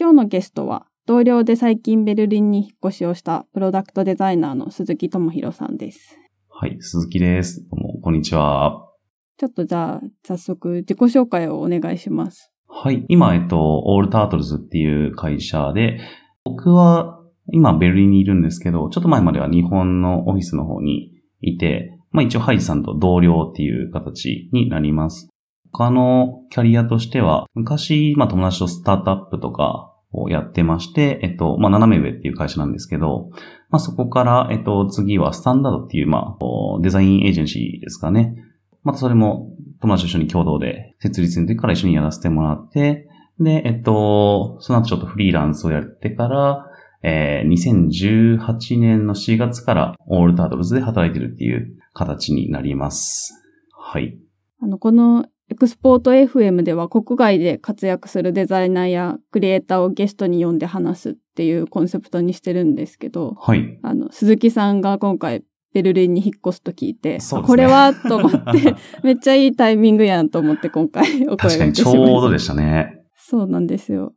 今日のゲストは、同僚で最近ベルリンに引っ越しをしたプロダクトデザイナーの鈴木智弘さんです。はい、鈴木です。どうも、こんにちは。ちょっとじゃあ、早速自己紹介をお願いします。はい、今、えっと、オールタートルズっていう会社で、僕は今ベルリンにいるんですけど、ちょっと前までは日本のオフィスの方にいて、まあ一応ハイジさんと同僚っていう形になります。他のキャリアとしては、昔、まあ友達とスタートアップとかをやってまして、えっと、まあ斜め上っていう会社なんですけど、まあそこから、えっと、次はスタンダードっていう、まあ、デザインエージェンシーですかね。またそれも友達と一緒に共同で設立の時から一緒にやらせてもらって、で、えっと、その後ちょっとフリーランスをやってから、えー、2018年の4月からオールタートルズで働いてるっていう形になります。はい。あの、このエクスポート FM では国外で活躍するデザイナーやクリエイターをゲストに呼んで話すっていうコンセプトにしてるんですけど、はい。あの、鈴木さんが今回ベルリンに引っ越すと聞いて、ねこれはと思って、めっちゃいいタイミングやんと思って今回お声確かにちがけしました。ょうどでしたね。そうなんですよ。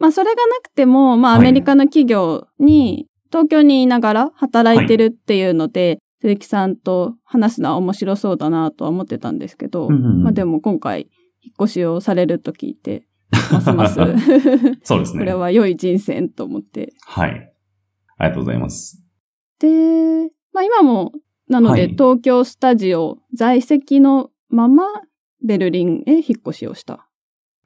まあそれがなくても、まあアはいメリカの企業に東京にいながら働いてるっていうので、鈴木さんと話すのは面白そうだなとは思ってたんですけど、うんうんうんまあでも今回引っ越しをされると聞いて、ますます そうですね。これは良い人生と思って。はい。ありがとうございます。で、まあ今も、なので、はい東京スタジオ在籍のままベルリンへ引っ越しをした。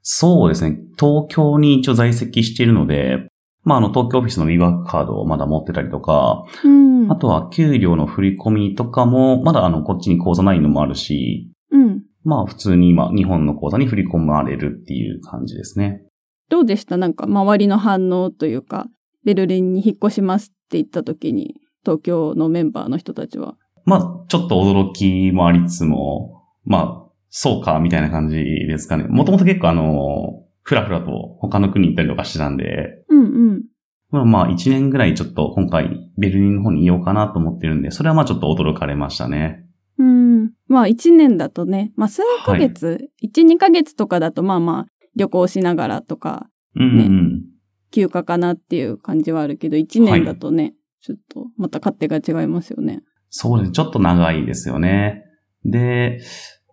そうですね。東京に一応在籍しているので、まあ、あの、東京オフィスの WeWork カードをまだ持ってたりとか、うん。あとは給料の振り込みとかも、まだあの、こっちに口座ないのもあるし、うん。まあ、普通に今、日本の口座に振り込まれるっていう感じですね。どうでした？なんか周りの反応というか、ベルリンに引っ越しますって言った時に、東京のメンバーの人たちは。まあ、ちょっと驚きもありつつも、まあ、そうか、みたいな感じですかね。もともと結構あの、ふらふらと他の国行ったりとかしてたんで、うんうん。まあまあ、一年ぐらいちょっと今回、ベルリンの方にいようかなと思ってるんで、それはまあちょっと驚かれましたね。うん。まあ一年だとね、まあ数ヶ月、一、二ヶ月とかだとまあまあ旅行しながらとか、うんうんうん。休暇かなっていう感じはあるけど、一年だとね、ちょっとまた勝手が違いますよね。そうですね。ちょっと長いですよね。で、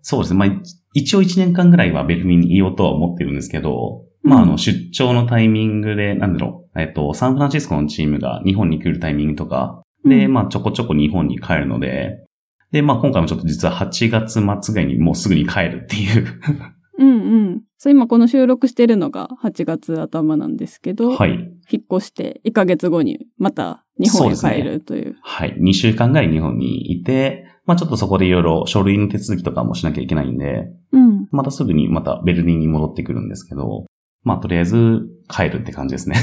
そうですね。まあ、い一応一年間ぐらいはベルリンにいようとは思ってるんですけど、まあ、あうんの、出張のタイミングで、なんだろう、えっと、サンフランシスコのチームが日本に来るタイミングとか、で、うんまあ、ちょこちょこ日本に帰るので、で、まあ、今回もちょっと実は8月末ぐらいにもうすぐに帰るっていう。うんうん。そう、今この収録してるのが8月頭なんですけど、はい。引っ越して1ヶ月後にまた日本へ帰るという。はい。2週間ぐらい日本にいて、まあ、ちょっとそこでいろいろ書類の手続きとかもしなきゃいけないんで、うん。またすぐにまたベルリンに戻ってくるんですけど、まあ、とりあえず帰るって感じですね。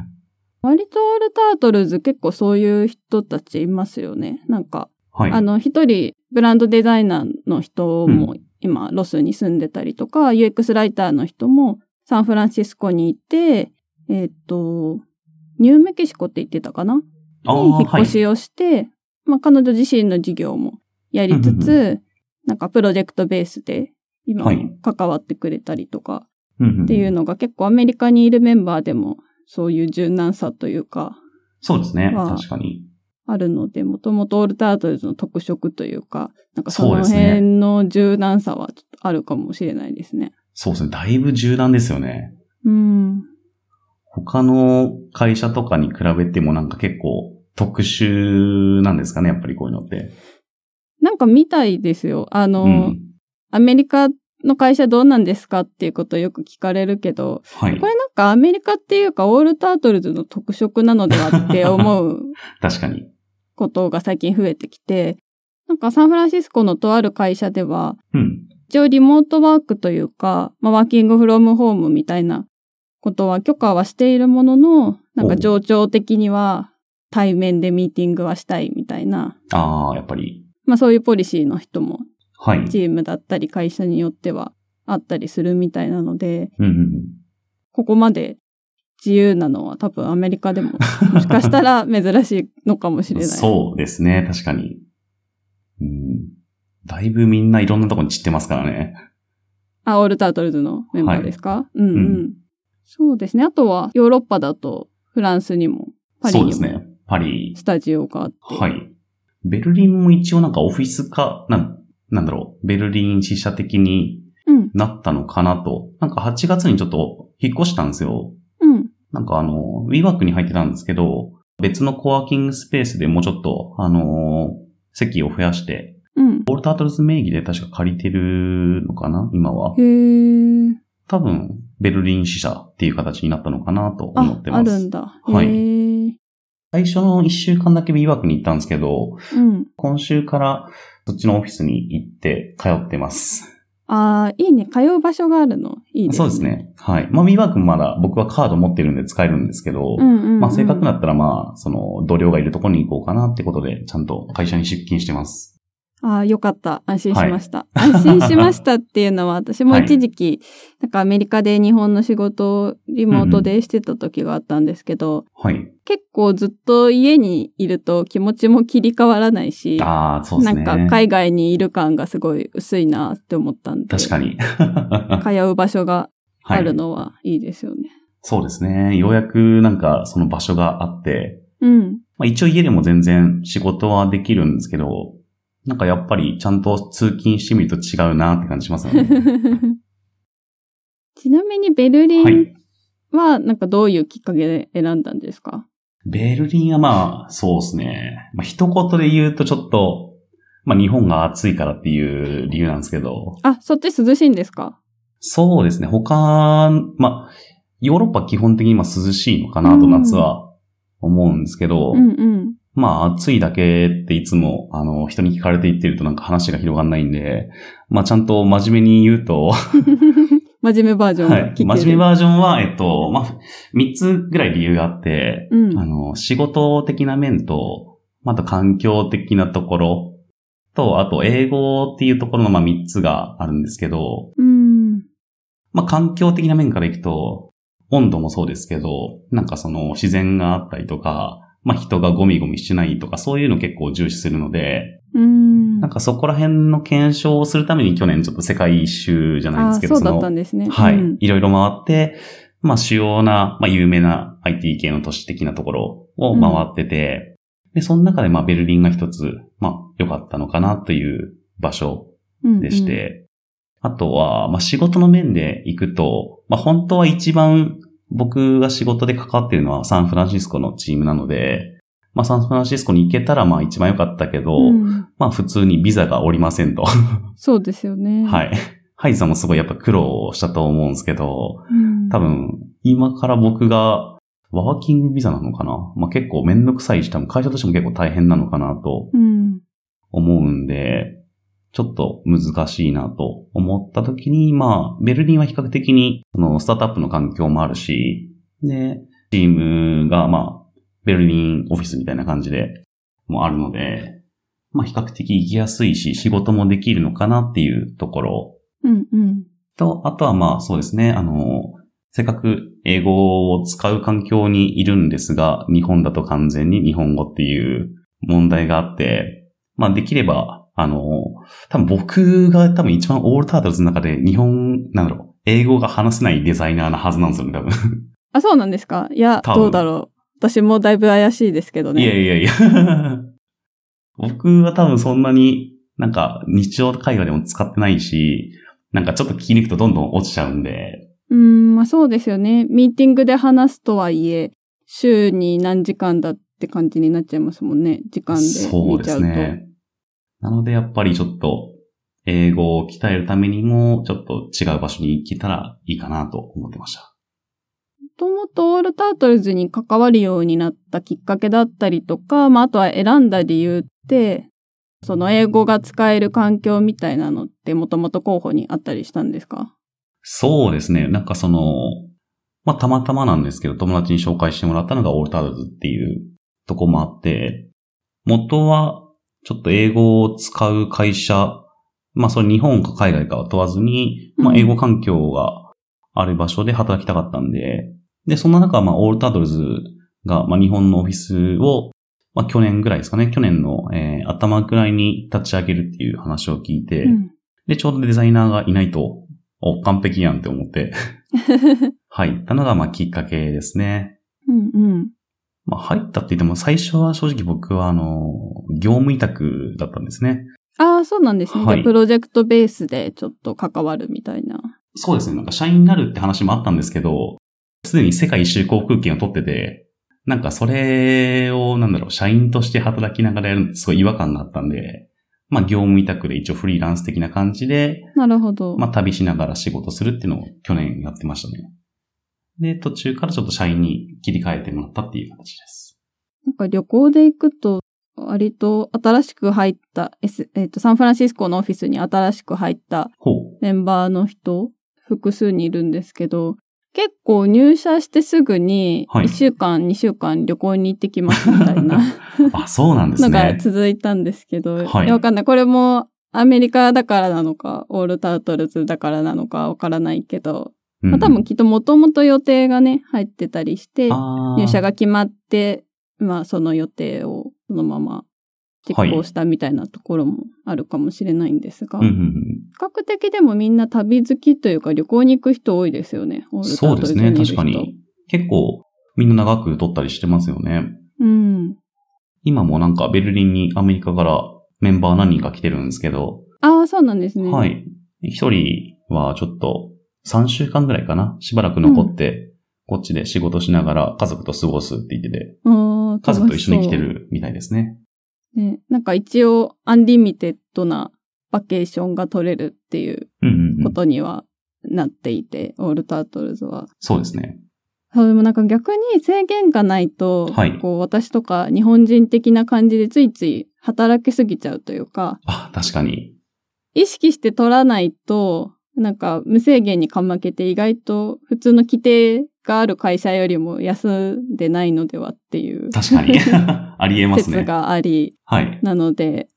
割とオールタートルズ結構そういう人たちいますよね。なんか、はい。あの一人ブランドデザイナーの人もう今ロスに住んでたりとか、UX ライターの人もサンフランシスコにいて、えっ、と、ニューメキシコって言ってたかな？あに引っーはい越しをして、まあ彼女自身の事業もやりつつ、うんなんかプロジェクトベースで今関わってくれたりとかうんんっていうのが結構アメリカにいるメンバーでもそういう柔軟さというかそうですね。まあ確かに。あるので、もともとオールタートルズの特色というか、なんかその辺の柔軟さはあるかもしれないですね。そうですね。だいぶ柔軟ですよね。うん。他の会社とかに比べてもなんか結構特殊なんですかね。やっぱりこういうのって。なんか見たいですよ。あの、うん。アメリカの会社どうなんですかっていうことをよく聞かれるけど、はいこ。れなんかアメリカっていうかオールタートルズの特色なのではって思う 確かに。ことが最近増えてきて、なんかサンフランシスコのとある会社では、うん。一応リモートワークというか、まあ、ワーキングフロムホームみたいなことは許可はしているものの、なんか情緒的には対面でミーティングはしたいみたいな、ああ、やっぱり。まあそういうポリシーの人もはい。チームだったり会社によってはあったりするみたいなので、うんうんここまで自由なのは多分アメリカでも もしかしたら珍しいのかもしうん。れない。そうですね。確かに。うん。だいぶみんないろんなところに散ってますからね。あ、オールタートルズのメンバーですか、うんうん。うんそうですね。あとはヨーロッパだとフランスにもパリにもそうですね。パリ。スタジオがあって。はい。ベルリンも一応なんかオフィス化、なん、なんだろう、ベルリン支社的にうん。なったのかなと。なんか8月にちょっと引っ越したんですよ。うん。なんかあの、WeWork に入ってたんですけど、別のコワーキングスペースでもうちょっと、あのー席を増やして、うん。オールタートルズ名義で確か借りてるのかな今はへ。ー。多分、ベルリン支社っていう形になったのかなと思あっ、てます。あるんだ。はい。最初の1週間だけ WeWork に行ったんですけど、うん。今週からそっちのオフィスに行って通ってます。ああ、いいね。通う場所があるの。いいですね。そうです。ね。はい。まあ WeWork もまだ僕はカード持ってるんで使えるんですけど、うんうん、うん。まあ正確だったらまあ、その同僚がいるところに行こうかなってことで、ちゃんと会社に出勤してます。ああ、よかった。安心しました。安心しましたっていうのは、私も 一時期、なんかアメリカで日本の仕事をリモートでしてた時があったんですけど、はい。結構ずっと家にいると気持ちも切り替わらないし、ああ、そうですね。なんか海外にいる感がすごい薄いなって思ったんで、確かに。通う場所があるはい。のはいいですよね。そうですね。ようやくなんかその場所があって、うん。まあ一応家でも全然仕事はできるんですけど、なんかやっぱりちゃんと通勤してみると違うなって感じしますよね。ちなみにベルリンはい。はなんかどういうきっかけで選んだんですか？ベルリンはまあ、そうですね。まあ一言で言うとちょっと、まあ日本が暑いからっていう理由なんですけど、あ、そっち涼しいんですか？そうですね。他、まあ、ヨーロッパ基本的に今涼しいのかなとうん夏は思うんですけど、うんうん。まあ暑いだけっていつもあの人に聞かれて言ってるとなんか話が広がんないんで、まあちゃんと真面目に言うと、真面目バージョンはい。真面目バージョンは、えっと、まあ、3つぐらい理由があって、うんあの、仕事的な面と、また環境的なところと、あと英語っていうところのまあ3つがあるんですけど、うん。まあ環境的な面からいくと、温度もそうですけど、なんかその自然があったりとか、まあ人がゴミゴミしてないとかそういうの結構重視するので、うん。なんかそこら辺の検証をするために去年ちょっと世界一周じゃないですけど、あそうだのったんですね。はい。うんいろいろ回って、まあ主要な、まあ有名な IT 系の都市的なところを回ってて、で、その中でまあベルリンが一つ、まあ良かったのかなという場所うんでして、あとは、まあ仕事の面で行くと、まあ本当は一番僕が仕事で関わっているのはサンフランシスコのチームなので、まあサンフランシスコに行けたらまあ一番良かったけど、うんまあ普通にビザがおりませんと。そうですよね。。はいい。ハイさんもすごいやっぱ苦労したと思うんですけど、うん、多分、今から僕が、ワーキングビザなのかな？まあ、結構めんどくさいし、多分会社としても結構大変なのかなとうん。思うんで、ちょっと難しいなと思った時に、まあ、ベルリンは比較的に、その、スタートアップの環境もあるし、で、チームが、まあ、ベルリンオフィスみたいな感じでもあるので、まあ、比較的行きやすいし、仕事もできるのかなっていうところうんうん。と、あとはまあそうですね、あの、せっかく英語を使う環境にいるんですが、日本だと完全に日本語っていう問題があって、まあできれば、あの、多分僕が多分一番オールタートルズの中で日本、なんだろう、英語が話せないデザイナーなはずなんですよね、多分。あ、そうなんですか？いや、どうだろう。私もだいぶ怪しいですけどね。いやいやいや。僕は多分そんなになんか日常会話でも使ってないし、なんかちょっと聞きに行くとどんどん落ちちゃうんで、うーん、まあそうですよね。ミーティングで話すとはいえ、週に何時間だって感じになっちゃいますもんね。時間でそうで見ちゃうと。すね。なのでやっぱりちょっと英語を鍛えるためにもちょっと違う場所に行けたらいいかなと思ってました。もともとオールタートルズに関わるようになったきっかけだったりとか、まああとは選んだ理由って、その英語が使える環境みたいなのってもともと候補にあったりしたんですか？そうですね。なんかその、まあたまたまなんですけど友達に紹介してもらったのがオールタールズっていうとこもあって、元はちょっと英語を使う会社、まあそれ日本か海外かは問わずに、まあうん英語環境がある場所で働きたかったんで、で、そんな中、まあオールタートルズが、まあ日本のオフィスを、まあ去年ぐらいですかね、去年の、えー頭ぐらいに立ち上げるっていう話を聞いて、うん。で、ちょうどデザイナーがいないと、お、完璧やんって思って、入 ったのが、まあ、きっかけですね。うんうん。まあ、入ったって言っても、最初は正直僕は、あの、業務委託だったんですね。ああ、そうなんですね。はいプロジェクトベースでちょっと関わるみたいな。そうですね。なんか社員になるって話もあったんですけど、すでに世界一周航空券を取ってて、なんかそれを、なんだろう、社員として働きながらやるのってすごい違和感があったんで、まあ業務委託で一応フリーランス的な感じで、なるほど。まあ旅しながら仕事するっていうのを去年やってましたね。で、途中からちょっと社員に切り替えてもらったっていう形です。なんか旅行で行くと、割と新しく入った、S えっ、と、サンフランシスコのオフィスに新しく入った。メンバーの人、複数にいるんですけど、結構入社してすぐに、はい1週間、2週間旅行に行ってきますみたいな あ、そうなんですのがね。続いたんですけど、はいやわかんない。これもアメリカだからなのか、オールタートルズだからなのかわからないけど、うんまあ、多分きっともともと予定がね、入ってたりして、入社が決まって、まあその予定をそのまま実行したみたいなところもあるかもしれないんですが、うんうんうん比較的でもみんな旅好きというか旅行に行く人多いですよね。そうですね、確かに。結構、みんな長く取ったりしてますよね。うん。今もなんかベルリンにアメリカからメンバー何人か来てるんですけど、ああ、そうなんですね。は。い。一人はちょっと3週間ぐらいかな？しばらく残って、こっちで仕事しながら家族と過ごすって言ってて、家族と一緒に来てるみたいですね。ね、なんか一応 unlimited な vacation が取れるっていううんうん、うん。ことにはなっていて、 All Turtles は。そうですね。でもなんか逆に制限がないと、はいこう私とか日本人的な感じでついつい働きすぎちゃうというか、あ、確かに。意識して取らないと、なんか無制限にかまけて意外と普通の規定がある会社よりも休んでないのではっていう確かに。ありえますね。説があり、はい。なので、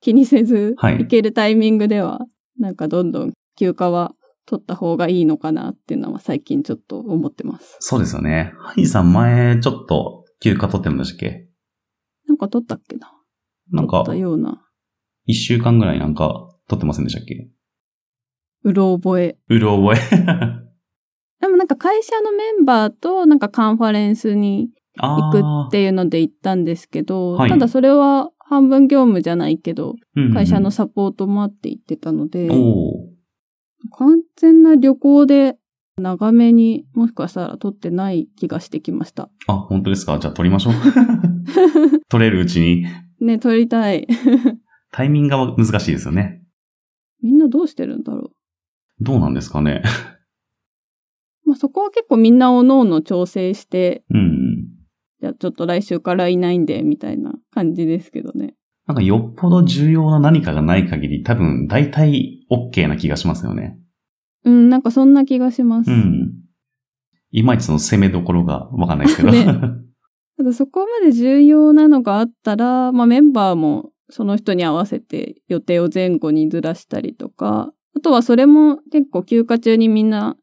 気にせず、はい行けるタイミングでは、なんかどんどん休暇は取った方がいいのかなっていうのは最近ちょっと思ってます。そうですよね。ハイさん前ちょっと休暇取ってるんでしたっけ？なんか取ったっけな？なんか取ったような、一週間ぐらいなんか取ってませんでしたっけ？うろ覚え。うる覚え。でもなんか会社のメンバーとなんかカンファレンスにあ行くっていうので行ったんですけど、はいただそれは半分業務じゃないけど、うんうん会社のサポートもあって行ってたので。完全な旅行で長めにもしかしたら取ってない気がしてきました。あ、本当ですか？じゃあ取りましょう。取れるうちに。ね、取りたい。タイミングが難しいですよね。みんなどうしてるんだろどうなんですかね。う。まあそこは結構みんなおのおの調整して、うん。じゃあちょっと来週からいないんで、みたいな感じですけどね。なんかよっぽど重要な何かがない限り多分大体 OK な気がしますよね。うん、なんかそんな気がします。うん。いまいちその攻めどころがわかんないですけど。ねただそこまで重要なのがあったら、まあメンバーもその人に合わせて予定を前後にずらしたりとか、あとはそれも結構休暇中にみんな、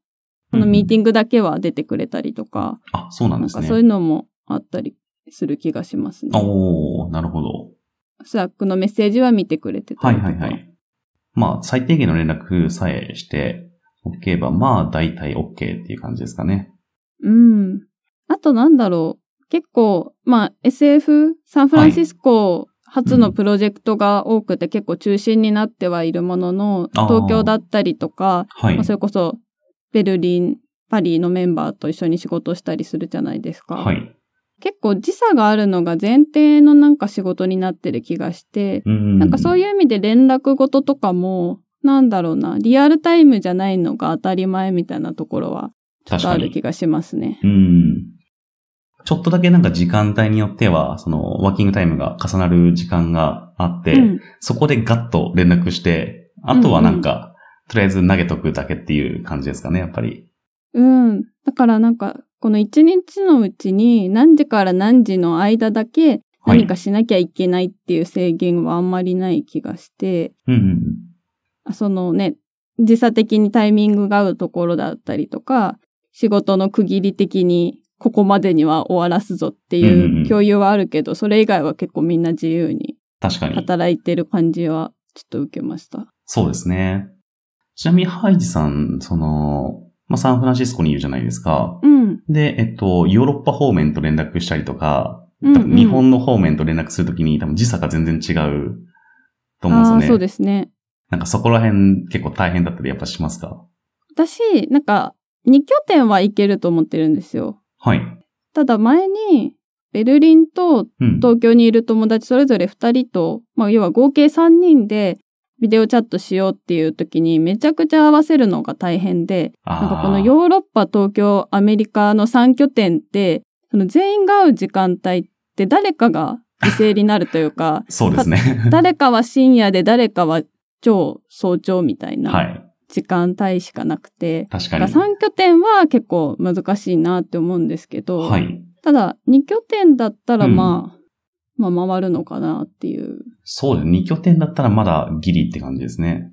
このミーティングだけは出てくれたりとか、あ、そうなんですね。そういうのもあったりする気がしますね。おー、なるほど。 Slack のメッセージは見てくれてたはい。はいはい。まあ、最低限の連絡さえしておけば、まあ、大体 OK っていう感じですかね。うん。あとなんだろう。結構、まあ SF、サンフランシスコ発のプロジェクトが多くて結構中心になってはいるものの、東京だったりとか、はい。まあ、それこそベルリン、パリのメンバーと一緒に仕事したりするじゃないですか。はい。結構時差があるのが前提のなんか仕事になってる気がして、うん。なんかそういう意味で連絡事とかも、なんだろうな、リアルタイムじゃないのが当たり前みたいなところは、ちょっとあ。る気がしますね。うん。ちょっとだけなんか時間帯によっては、その、ワーキングタイムが重なる時間があって、うん。そこでガッと連絡して、あとはなんか、とりあえず投げとくだけっていう感じですかね、やっぱり。うん。だからなんか、この一日のうちに何時から何時の間だけはい。何かしなきゃいけないっていう制限はあんまりない気がして、うんうんあそのね、時差的にタイミングが合うところだったりとか、仕事の区切り的にここまでには終わらすぞってうんうんいううん共有はあるけど、それ以外は結構みんな自由に。働いてる感じはちょっと受けました。そうですね。ちなみに、ハイジさん、その、まあ、サンフランシスコにいるじゃないですか。うん。で、えっと、ヨーロッパ方面と連絡したりとか、うんうん日本の方面と連絡するときに多分時差が全然違うと思うんですよね。そうですね。なんかそこら辺結構大変だったりやっぱしますか私、なんか、2拠点は行けると思ってるんですよ。はい。ただ前に、ベルリンとうん。東京にいる友達それぞれ2人と、まあ要は合計3人でビデオチャットしようっていう時にめちゃくちゃ合わせるのが大変で、なんかこのーヨーロッパ、東京、アメリカの3拠点って、その全員が会う時間帯って誰かが犠牲になるというか、そうですね。誰かは深夜で誰かは超早朝みたいは。ない時間帯しかなくて、確かに。だから3拠点は結構難しいなって思うんですけど、はい。ただ2拠点だったらうんまあ、まあ回るのかなっていう。そうですね。2拠点だったらまだギリって感じですね。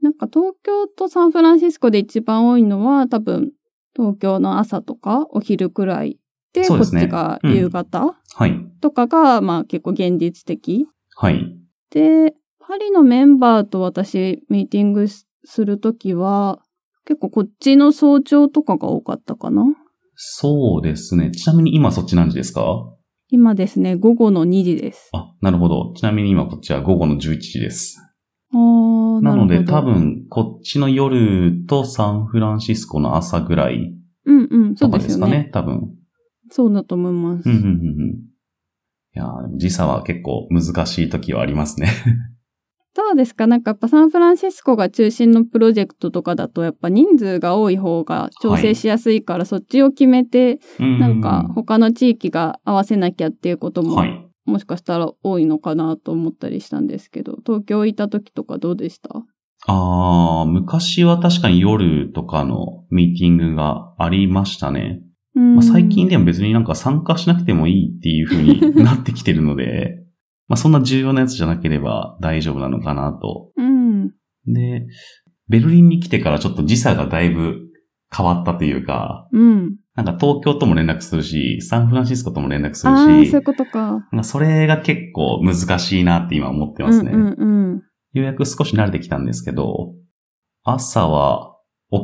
なんか東京とサンフランシスコで一番多いのは多分東京の朝とかお昼くらいで、こっちが夕方はい。とかがまあ結構現実的。はい。で、パリのメンバーと私ミーティングするときは結構こっちの早朝とかが多かったかな？そうですね。ちなみに今そっち何時ですか？今ですね、午後の2時です。あ、なるほど。ちなみに今こっちは午後の11時です。あーなのでるほど多分こっちの夜とサンフランシスコの朝ぐらいうんうん、そとかうですすかね。多分。そうだと思います。うんうんうんうん。いやー時差は結構難しい時はありますね。どうですか？なんかやっぱサンフランシスコが中心のプロジェクトとかだとやっぱ人数が多い方が調整しやすいから、そっちを決めて、ななんか他の地域が合わせなきゃっていうことも、はい。もしかしたら多いのかなと思ったりしたんですけど、東京いた時とかどうでした？ああ、昔は確かに夜とかのミーティングがありましたね。うん。まあ、最近でも別になんか参加しなくてもいいっていう風になってきてるので、まあそんな重要なやつじゃなければ大丈夫なのかなと。うん。で、ベルリンに来てからちょっと時差がだいぶ変わったというか、うん。なんか東京とも連絡するし、サンフランシスコとも連絡するああ、そういしう、ことか。まあそれが結構難しいなって今思ってますね。うんうんうん。ようやく少し慣れてきたんですけど、朝は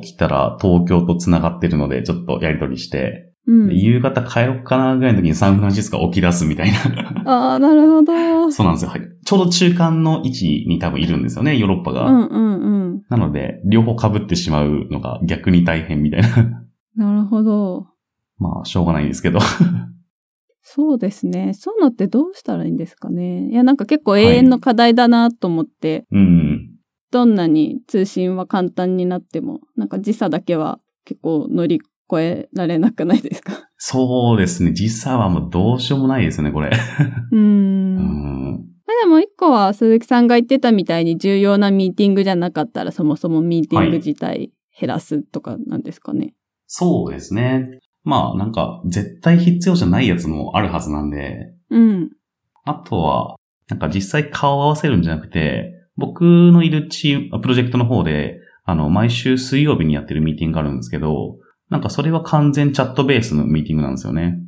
起きたら東京と繋がってるのでちょっとやりとりして、うんで。夕方帰ろっかなぐらいの時にサンフランシスコが起き出すみたいな。ああ、なるほど。うんそうなんですよ。はい。ちょうど中間の位置に多分いるんですよね、ヨーロッパが。うんうん。なので、両方被ってしまうのが逆に大変みたいな。なるほど。まあ、しょうがないんですけど。そうですね。そういうのってどうしたらいいんですかね。いや、なんか結構永遠の課題だなと思って、うん。どんなに通信は簡単になっても、なんか時差だけは結構乗り越えられなくないですか？そうですね。時差はもうどうしようもないですね、これ。うんん。まあでも一個は鈴木さんが言ってたみたいに重要なミーティングじゃなかったらそもそもミーティング自体減らすとかなんですかね。そうですね。まあ、なんか、絶対必要じゃないやつもあるはずなんで、うん。あとは、なんか実際顔を合わせるんじゃなくて、僕のいるチーム、プロジェクトの方で、あの、毎週水曜日にやってるミーティングがあるんですけど、なんかそれは完全チャットベースのミーティングなんですよね。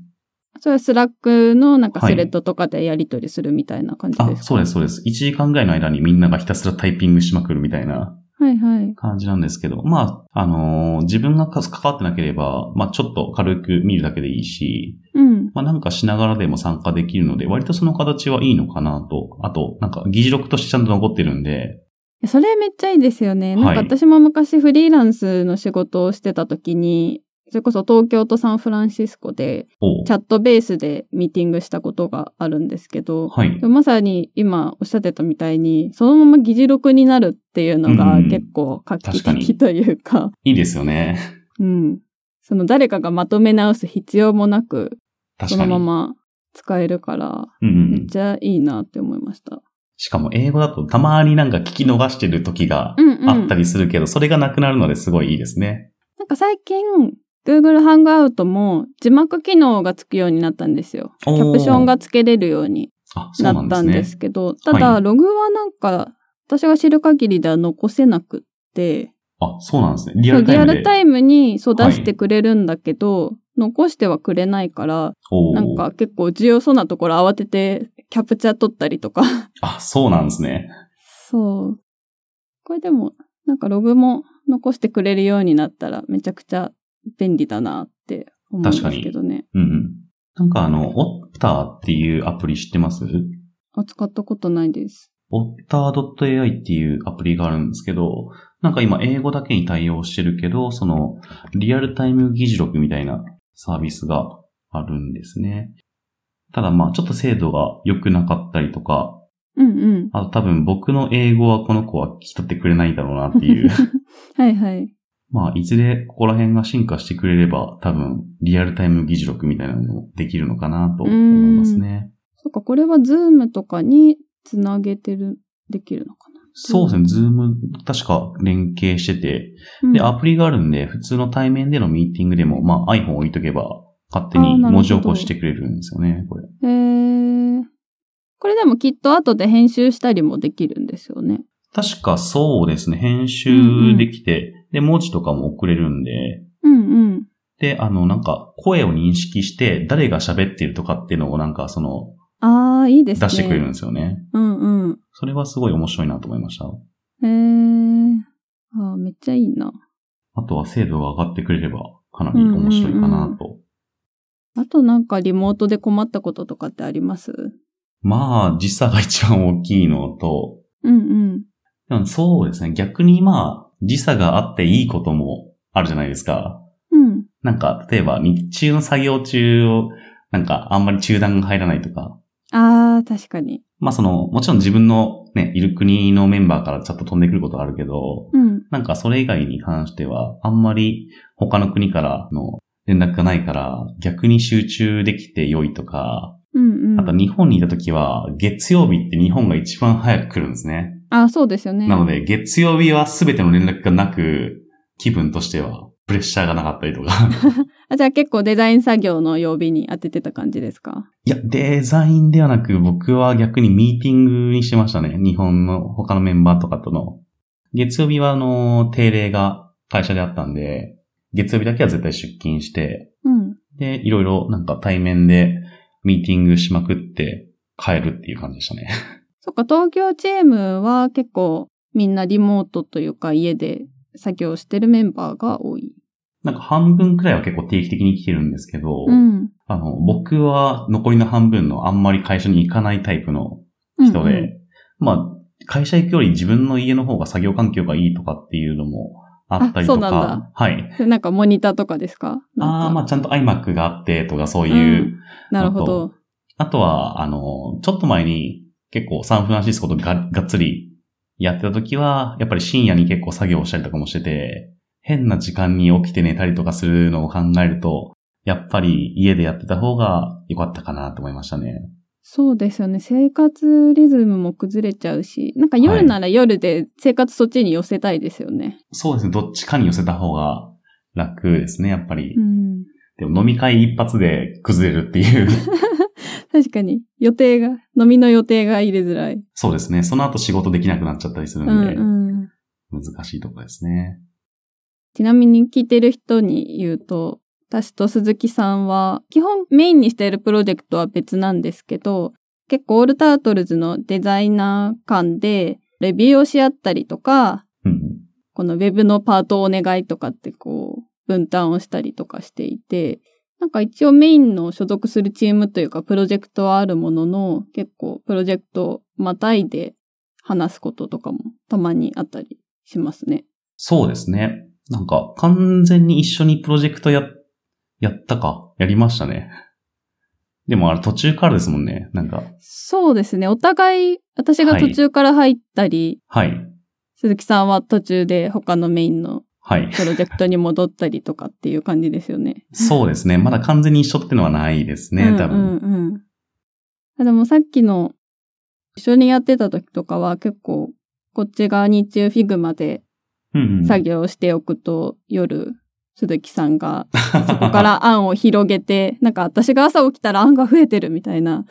それは Slack のなんかはいスレッドとかでやり取りするみたいな感じですか、あ、そうです、そうです。1時間ぐらいの間にみんながひたすらタイピングしまくるみたいなはいはい。感じなんですけど、まあ、あのー自分が関わってなければ、まあちょっと軽く見るだけでいいし、うん。まあなんかしながらでも参加できるので、割とその形はいいのかなと。あと、なんか議事録としてちゃんと残ってるんで、それめっちゃいいですよね。なんかはい私も昔フリーランスの仕事をしてた時に、それこそ東京とサンフランシスコでチャットベースでミーティングしたことがあるんですけど、はいまさに今おっしゃってたみたいに、そのまま議事録になるっていうのがうん結構画期的というか、いいですよね。うん。その誰かがまとめ直す必要もなく、そ。のまま使えるから。めっちゃいいなって思いました。しかも英語だとたまになんか聞き逃してる時がうんうん。あったりするけど、それがなくなるのですごいいいですね。なんか最近、Google ハングアウトも字幕機能がつくようになったんですよ。キャプションがつけれるようにななったんんですすけど、ただ、はいログはなんか、私が知る限りでは残せなくって、あ、そうなんですね。リアルタイムで。ルタイムにそうはい出してくれるんだけど、残してはくれないから、なんか結構重要そうなところ慌ててキャプチャー取ったりとか。あ、そうなんですね。そう。これでも、なんかログも残してくれるようになったらめちゃくちゃ便利だなって思うんですけどね。うんうん。なんかあの、オッターっていうアプリ知ってます？あ、使ったことないです。オッター .ai っていうアプリがあるんですけど、なんか今英語だけに対応してるけど、そのリアルタイム議事録みたいなサービスがあるんですね。ただまあちょっと精度が良くなかったりとか、うんうん。あと多分僕の英語はこの子は聞き取ってくれないだろうなっていう。はいはい。まあいずれここら辺が進化してくれれば多分リアルタイム議事録みたいなのもできるのかなと思いますね。そっか、これは Zoom とかにつなげてる、できるのかな？そうですね。ズーム確か連携してて、うんで、アプリがあるんで、普通の対面でのミーティングでも、まあ iPhone 置いとけば、勝手に文字起こししてくれるんですよね、これ。へーこれでもきっと後で編集したりもできるんですよね。確かそうですね。編集できて、で、文字とかも送れるんで、うんうん。で、あの、なんか、声を認識して、誰が喋ってるとかっていうのをなんか、その、ああ、いいですね。出してくれるんですよね。うんうん。それはすごい面白いなと思いました。へーあーめっちゃいいな。あとは精度が上がってくれれば、かなり面白いかなと。あとなんかリモートで困ったこととかってあります？まあ、時差が一番大きいのと、うんうん。でもそうですね。逆にまあ、時差があっていいこともあるじゃないですか。うん。なんか、例えば日中の作業中を、なんかあんまり中断が入らないとか。ああ、確かに。まあその、もちろん自分のね、いる国のメンバーからちょっと飛んでくることはあるけど、うん。なんかそれ以外に関しては、あんまり他の国からの連絡がないから、逆に集中できて良いとか、うんうん。あと日本にいた時は、月曜日って日本が一番早く来るんですね。あーそうですよね。なので、月曜日は全ての連絡がなく、気分としてはプレッシャーがなかったりとか。あ、じゃあ結構デザイン作業の曜日に当ててた感じですか？いや、デザインではなく、僕は逆にミーティングにしてましたね。日本の他のメンバーとかとの。月曜日は、あの、定例が会社であったんで、月曜日だけは絶対出勤して、うん。で、いろいろなんか対面でミーティングしまくって帰るっていう感じでしたね。そっか、東京チームは結構みんなリモートというか家で作業してるメンバーが多い。なんか半分くらいは結構定期的に来てるんですけど、うん。あの、僕は残りの半分のあんまり会社に行かないタイプの人で、うんうんまあ、会社行くより自分の家の方が作業環境がいいとかっていうのもあったりとあそうなんかだ、はい。なんかモニターとかですか？ああ、まあちゃんと iMac があってとかそういう、なるほど。あとは、あの、ちょっと前に結構サンフランシスコとががっつりやってた時は、やっぱり深夜に結構作業したりとかもしてて、変な時間に起きて寝たりとかするのを考えると、やっぱり家でやってた方が良かったかなと思いましたね。そうですよね。生活リズムも崩れちゃうし、なんか夜なら夜で生活そっちに寄せたいですよね。そうですね。どっちかに寄せた方が楽ですね、やっぱり。うん。でも飲み会一発で崩れるっていう。確かに。予定が、飲みの予定が入れづらい。そうですね。その後仕事できなくなっちゃったりするうんで、んうん。難しいところですね。ちなみに聞いてる人に言うと、私と鈴木さんは、基本メインにしているプロジェクトは別なんですけど、結構オールタートルズのデザイナー間で、レビューをし合ったりとか、うん。このウェブのパートをお願いとかってこう、分担をしたりとかしていて、なんか一応メインの所属するチームというかプロジェクトはあるものの、結構プロジェクトをまたいで話すこととかもたまにあったりしますね。そうですね。なんか完全に一緒にプロジェクトや、やったか？やりましたね。でもあれ途中からですもんね。なんか。そうですね。お互い、私が途中から入ったり、はい。鈴木さんは途中で他のメインのはい。プロジェクトに戻ったりとかっていう感じですよね。そうですね。まだ完全に一緒ってのはないですね、多分。うんうんうんあ。でもさっきの一緒にやってた時とかは結構こっち側日中 Figma でうんうん作業しておくと、夜鈴木さんがそこから案を広げて、なんか私が朝起きたら案が増えてるみたいな。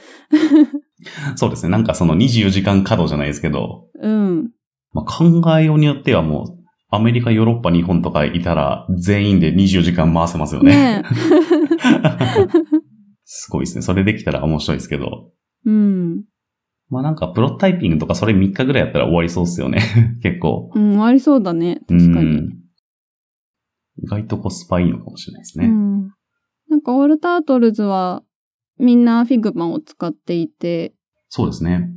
そうですね。なんかその24時間稼働じゃないですけど、うん。まあ、考えようによってはもう、アメリカ、ヨーロッパ、日本とかいたら、全員で24時間回せますよね。ね すごいですね。それできたら面白いですけど。え。うん。まあなんか、プロトタイピングとかそれ3日ぐらいやったら終わりそうですよね。結構。うん、ありそうだね。確かに。うん意外とコスパいいのかもしれないですね。うん。なんかオールタートルズはみんな Figma を使っていて、そうですね。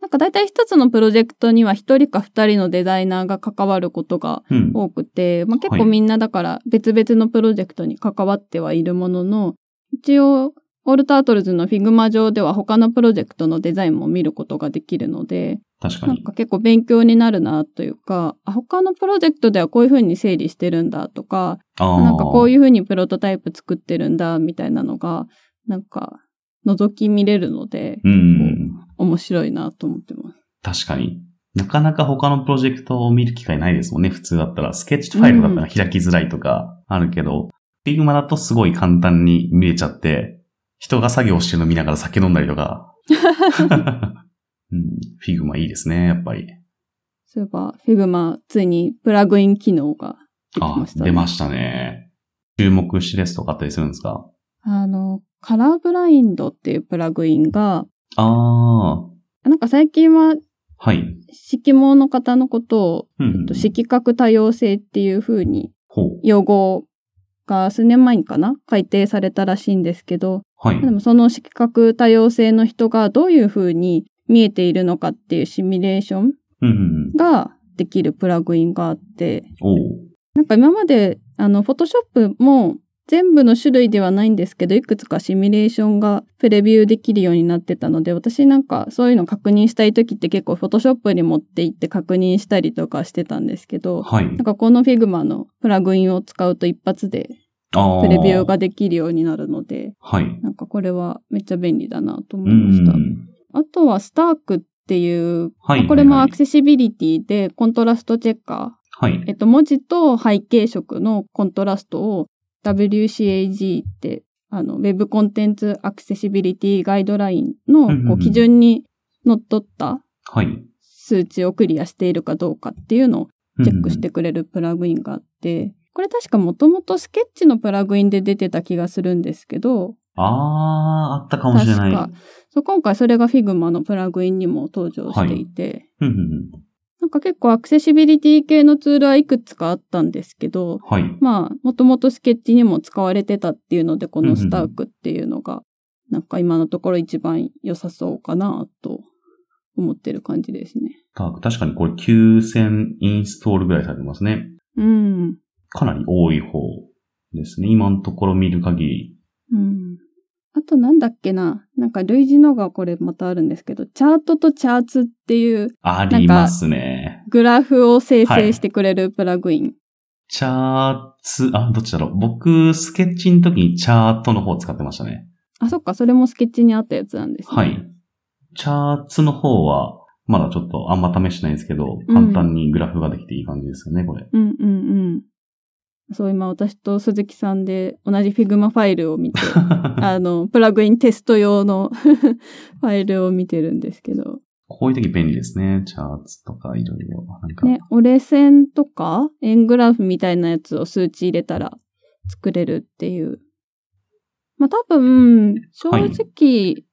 なんか大体一つのプロジェクトには一人か二人のデザイナーが関わることがうん。多くて、まあ、結はい構みんなだから別々のプロジェクトに関わってはいるものの、一応、オールタートルズの Figma 上では他のプロジェクトのデザインも見ることができるので、確かに。なんか結構勉強になるなというか、あ他のプロジェクトではこういう風に整理してるんだとか、ああ。なんかこういいう風にプロトタイプ作ってるんだみたいなのが、なんか覗き見れるので、うんうん。面白いなと思ってます。確かに。なかなか他のプロジェクトを見る機会ないですもんね。普通だったら。スケッチファイルだったら開きづらいとかあるけど、Figma だとすごい簡単に見れちゃって、人が作業してるの見ながら酒飲んだりとか。うん、Figma いいですね、やっぱり。そういえば、Figma ついにプラグイン機能が出ましたね。出ましたね。注目してるやつとかあったりするんですか？あの、カラーブラインドっていうプラグインが、ああ、なんか最近ははい。色毛の方のことを、うんえっと、色覚多様性っていう風にほう。用語が数年前にかな？改定されたらしいんですけど、はい。でもその色覚多様性の人がどういう風に見えているのかっていうシミュレーションうんうんうん。ができるプラグインがあって、おう。なんか今まで、あの、フォトショップも全部の種類ではないんですけど、いくつかシミュレーションがプレビューできるようになってたので、私なんかそういうの確認したい時って結構フォトショップに持って行って確認したりとかしてたんですけど、はいなん。かこの Figma のプラグインを使うと一発で。プレビューができるようになるので、はい。なんかこれはめっちゃ便利だなと思ういました。ん。あとはスタークっていう、はい。これもはいアクセシビリティでコントラストチェッカーはい。えっと、文字と背景色のコントラストを WCAG って、あの、Web コンテンツアクセシビリティガイドラインのこう基準にのっとったはい。数値をクリアしているかどうかっていうのをチェックしてくれるプラグインがあって、これ確かもともとスケッチのプラグインで出てた気がするんですけど、ああ、あったかもしれない。確かそう今回それが Figma のプラグインにも登場していて、うんうんうんなんか結構アクセシビリティ系のツールはいくつかあったんですけど、はい。まあ、もともとスケッチにも使われてたっていうので、このスタークっていうのが、なんか今のところ一番良さそうかなと思ってる感じですね。た確かにこれ9000インストールぐらいされてますね。うん。かなり多い方ですね。今のところ見る限り。うん。あとなんだっけな。なんか類似のがこれまたあるんですけど、チャートとチャーツっていうありますね。グラフを生成してくれるプラグイン。チャーツ、あ、どっちだろう。僕、スケッチの時にチャートの方を使ってましたね。あ、そっか、それもスケッチにあったやつなんですね。はい。チャーツの方は、まだちょっとあんま試してないんですけど、うん簡単にグラフができていい感じですよね、これ。うんうんうん。そう、今私と鈴木さんで同じ Figma ファイルを見て、あの、プラグインテスト用の ファイルを見てるんですけど。こういう時便利ですね。チャーツとかいろいろ。ね、折れ線とか円グラフみたいなやつを数値入れたら作れるっていう。まあ多分、正直、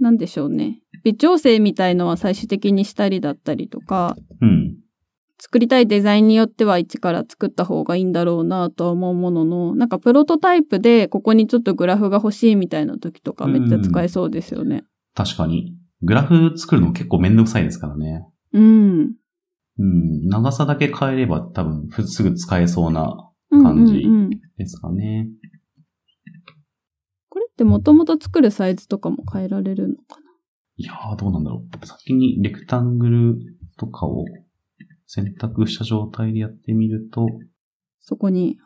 なんでしょうね。微調整みたいのは最終的にしたりだったりとか、うん。作りたいデザインによっては一から作った方がいいんだろうなとは思うものの、なんかプロトタイプでここにちょっとグラフが欲しいみたいな時とかめっちゃ使えそうですよね。確かに。グラフ作るの結構めんどくさいですからね。うん。うん。長さだけ変えれば多分ふすぐ使えそうなうん感じうんうんですかね。これってもともと作るサイズとかも変えられるのかいやー、どうなんだろう。先にレクタングルとかを選択した状態でやってみると、そこに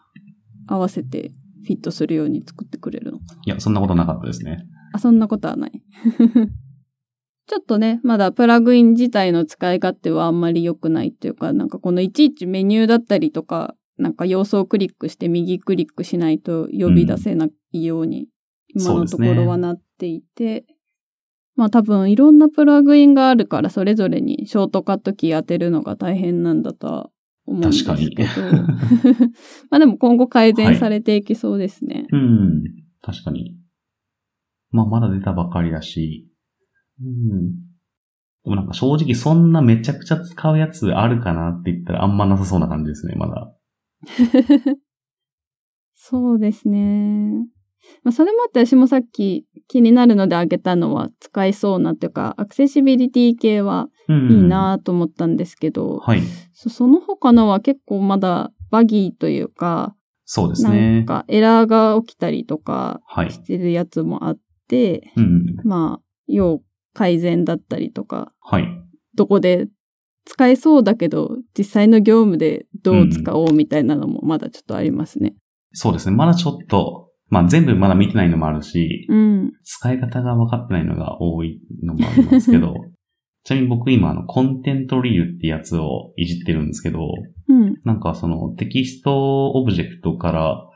合わせてフィットするように作ってくれるのかな？いや、そんなことなかったですね。あ、そんなことはない。ちょっとね、まだプラグイン自体の使い勝手はあんまり良くないっていうか、なんかこのいちいちメニューだったりとか、なんか要素をクリックして右クリックしないと呼び出せないように、今のところはなっていて、まあ多分いろんなプラグインがあるからそれぞれにショートカットキー当てるのが大変なんだとは思うんですけど。確 まあでも今後改善されていきそうですね。うん。確かに。まあ、まだ出たばかりだし。うん。でもなんか正直そんなめちゃくちゃ使うやつあるかなって言ったらあんまなさそうな感じですね、まだ。そうですね。まあ、それもあって私もさっき気になるのであげたのは使えそうなっていうか、アクセシビリティ系はいいなと思ったんですけど、はい。そその他のは結構まだバギーというか、そうですなんね。かエラーが起きたりとかはい。してるやつもあって、うん。まあ、要改善だったりとか、はい。どこで使えそうだけど、実際の業務でどう使おうみたいなのもまだちょっとありますね。そうですね。まだちょっと、まあ全部まだ見てないのもあるし、うん。使い方が分かってないのが多いのもありますけど、ちなみに僕今あの Content Reel ってやつをいじってるんですけど、うん。なんかそのテキストオブジェクトから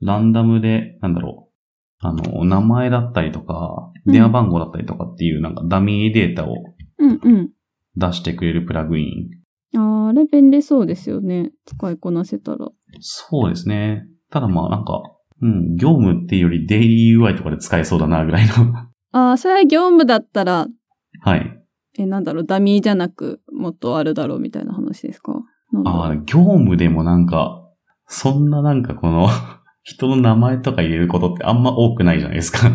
ランダムで、なんだろう、あの、名前だったりとか、うん電話番号だったりとかっていうなんかダミーデータをうんうん。出してくれるプラグイン。あーあれ便利そうですよね。使いこなせたら。そうですね。ただまあなんか、うん、業務っていうよりデイリー UI とかで使えそうだなぐらいの。ああ、それは業務だったら、はい。え、なんだろう、ダミーじゃなく、もっとあるだろうみたいな話ですか？ああ、業務でもなんか、そんななんかこの、人の名前とか入れることってあんま多くないじゃないですか。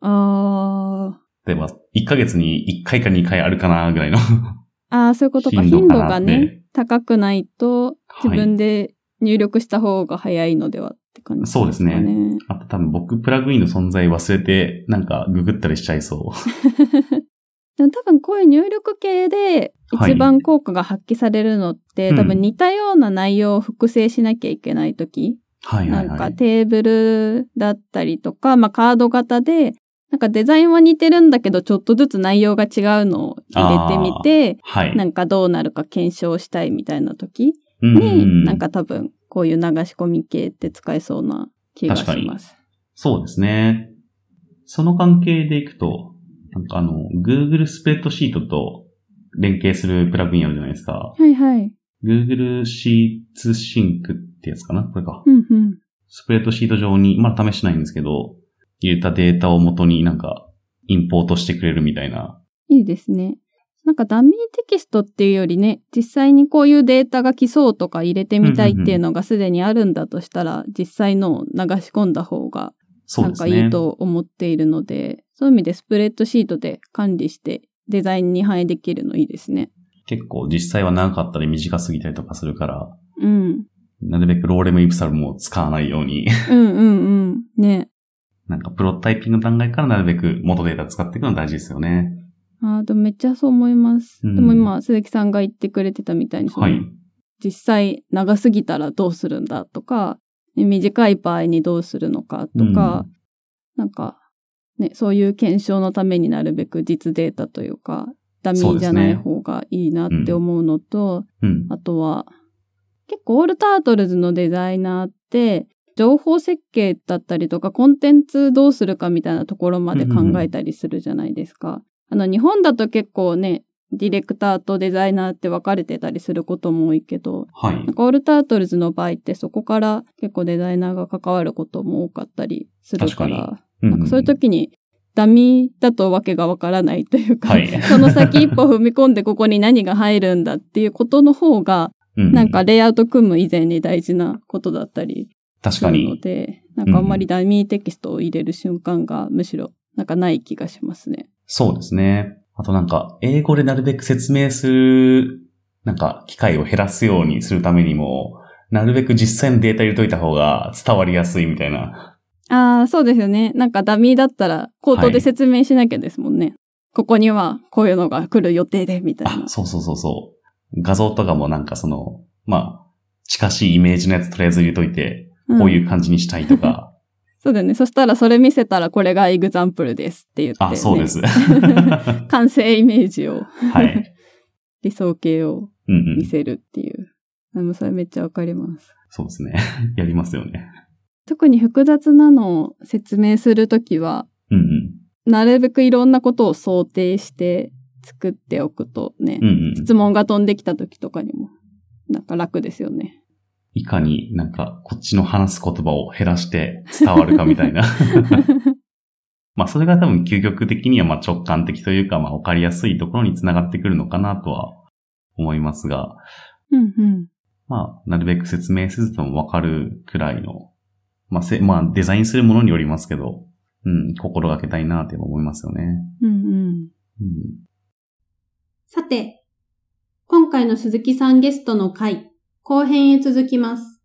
あ例えば、1ヶ月に1回か2回あるかなぐらいの。あ、ああ、そういうことか。頻度がね高くないと、自はい分で入力した方が早いのではって感じですかね。そうですね。あと多分僕プラグインの存在忘れて、なんかググったりしちゃいそ でも多分こういう入力系ではい一番効果が発揮されるのって、うん多分似たような内容を複製しなきゃいけないとき、う。はいはいはい。なんかテーブルだったりとか、まあカード型で、なんかデザインは似てるんだけど、ちょっとずつ内容が違うのを入れてみて、はい。なんかどうなるか検証したいみたいな時うんうんうんに、なんか多分こういう流し込み系って使えそうな気がします。そうですね。その関係でいくと、なんかあの、Google スプレッドシートと連携するプラグインあるじゃないですか。はいはい。Google Sheets Sync ってやつかな？これか。うんうん。スプレッドシート上に、まだ試してないんですけど、入れたデータを元になんか、インポートしてくれるみたいな。いいですね。なんかダミーテキストっていうよりね、実際にこういうデータが来そうとか入れてみたいっていうのがすでにあるんだとしたら、実際のを流し込んだ方がなんか。いいと思っているので、そういう意味でスプレッドシートで管理してデザインに反映できるのいいですね。結構実際は長かったり短すぎたりとかするから、うん。なるべくローレムイプサルも使わないように、うんうんうん。ね。なんかプロトタイピングの段階からなるべく元データ使っていくのは大事ですよね。ああ、でもめっちゃそう思います。うんでも今、鈴木さんが言ってくれてたみたいに、はい。実際長すぎたらどうするんだとか、ね短い場合にどうするのかとか、なんか、ね、そういう検証のためになるべく実データというか、ダミーじゃない方がいいなって思うのと、うん。あとは、結構オールタートルズのデザイナーって、情報設計だったりとか、コンテンツどうするかみたいなところまで考えたりするじゃないですか。あの、日本だと結構ね、ディレクターとデザイナーって分かれてたりすることも多いけど、はいなん。かオールタートルズの場合ってそこから結構デザイナーが関わることも多かったりするから、確かになんかそういう時にダミーだとわけがわからないというか、はい その先一歩踏み込んでここに何が入るんだっていうことの方が、うんなんかレイアウト組む以前に大事なことだったり確かするのに。で、なんかあんまりダミーテキストを入れる瞬間がむしろなんかない気がしますね。そうですね。あとなんか、英語でなるべく説明する、なんか、機会を減らすようにするためにも、なるべく実際のデータ入れといた方が伝わりやすいみたいな。ああ、そうですよね。なんかダミーだったら口頭で説明しなきゃですもんね。ここにはこういうのが来る予定で、みたいなあ、。そうそうそうそう。画像とかもなんかその、まあ、近しいイメージのやつとりあえず入れといて、こういうう感じにしたいとか。そうだよね。そしたらそれ見せたらこれがエグザンプルですって言って、ね。あ、そうです。完成イメージを、はい。理想形をうんうん。見せるっていう。でもそれめっちゃわかります。そうですね。やりますよね。特に複雑なのを説明するときは、うんうん。なるべくいろんなことを想定して作っておくとね、うんうん。質問が飛んできたときとかにも、なんか楽ですよね。いかになんかこっちの話す言葉を減らして伝わるかみたいな。まあそれが多分究極的にはまあ直感的というかまあわかりやすいところにつながってくるのかなとは思いますが、うんうん。まあなるべく説明せずともわかるくらいのまあ、せ、まあ、デザインするものによりますけど、うん、心がけたいなって思いますよね。うんうん。うん。さて、今回の鈴木さんゲストの回、後編へ続きます。